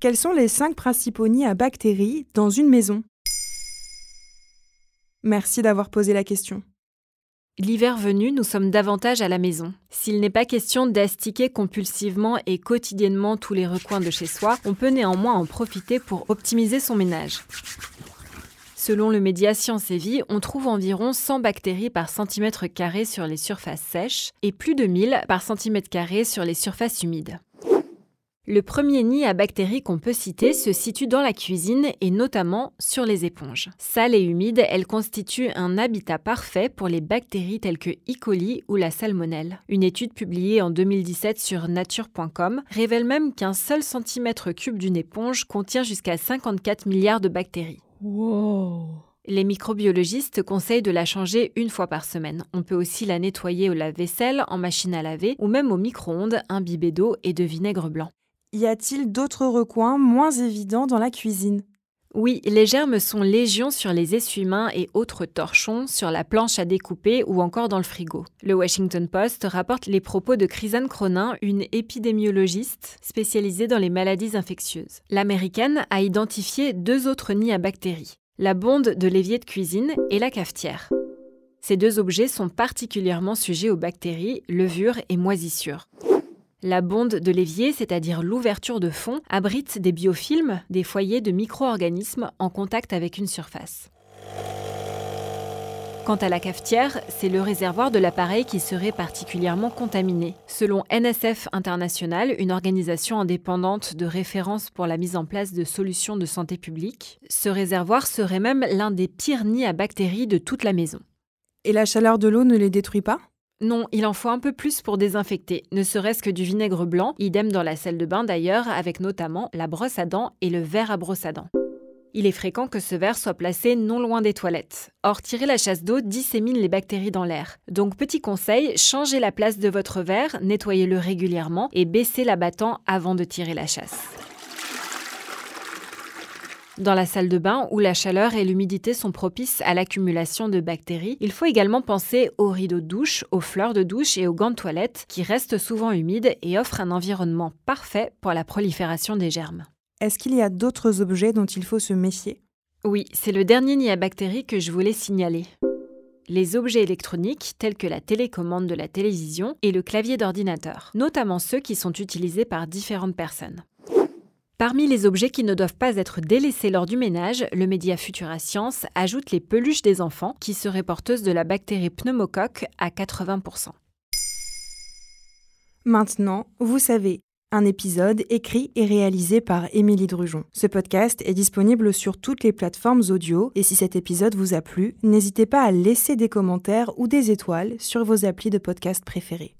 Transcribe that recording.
Quels sont les cinq principaux nids à bactéries dans une maison? Merci d'avoir posé la question. L'hiver venu, nous sommes davantage à la maison. S'il n'est pas question d'astiquer compulsivement et quotidiennement tous les recoins de chez soi, on peut néanmoins en profiter pour optimiser son ménage. Selon le média Science et Vie, on trouve environ 100 bactéries par centimètre carré sur les surfaces sèches et plus de 1000 par centimètre carré sur les surfaces humides. Le premier nid à bactéries qu'on peut citer se situe dans la cuisine et notamment sur les éponges. Sales et humides, elles constituent un habitat parfait pour les bactéries telles que E. coli ou la salmonelle. Une étude publiée en 2017 sur nature.com révèle même qu'un seul centimètre cube d'une éponge contient jusqu'à 54 milliards de bactéries. Les microbiologistes conseillent de la changer une fois par semaine. On peut aussi la nettoyer au lave-vaisselle, en machine à laver ou même au micro-ondes imbibé d'eau et de vinaigre blanc. Y a-t-il d'autres recoins moins évidents dans la cuisine? Oui, les germes sont légion sur les essuie-mains et autres torchons, sur la planche à découper ou encore dans le frigo. Le Washington Post rapporte les propos de Chrisanne Cronin, une épidémiologiste spécialisée dans les maladies infectieuses. L'américaine a identifié deux autres nids à bactéries, la bonde de l'évier de cuisine et la cafetière. Ces deux objets sont particulièrement sujets aux bactéries, levures et moisissures. La bonde de l'évier, c'est-à-dire l'ouverture de fond, abrite des biofilms, des foyers de micro-organismes en contact avec une surface. Quant à la cafetière, c'est le réservoir de l'appareil qui serait particulièrement contaminé. Selon NSF International, une organisation indépendante de référence pour la mise en place de solutions de santé publique, ce réservoir serait même l'un des pires nids à bactéries de toute la maison. Et la chaleur de l'eau ne les détruit pas? Non, il en faut un peu plus pour désinfecter, ne serait-ce que du vinaigre blanc, idem dans la salle de bain d'ailleurs, avec notamment la brosse à dents et le verre à brosse à dents. Il est fréquent que ce verre soit placé non loin des toilettes. Or, tirer la chasse d'eau dissémine les bactéries dans l'air. Donc, petit conseil, changez la place de votre verre, nettoyez-le régulièrement et baissez l'abattant avant de tirer la chasse. Dans la salle de bain, où la chaleur et l'humidité sont propices à l'accumulation de bactéries, il faut également penser aux rideaux de douche, aux fleurs de douche et aux gants de toilette, qui restent souvent humides et offrent un environnement parfait pour la prolifération des germes. Est-ce qu'il y a d'autres objets dont il faut se méfier? Oui, c'est le dernier nid à bactéries que je voulais signaler. Les objets électroniques tels que la télécommande de la télévision et le clavier d'ordinateur, notamment ceux qui sont utilisés par différentes personnes. Parmi les objets qui ne doivent pas être délaissés lors du ménage, le média Futura Science ajoute les peluches des enfants qui seraient porteuses de la bactérie pneumocoque à 80%. Maintenant, vous savez, un épisode écrit et réalisé par Émilie Drujon. Ce podcast est disponible sur toutes les plateformes audio et si cet épisode vous a plu, n'hésitez pas à laisser des commentaires ou des étoiles sur vos applis de podcast préférés.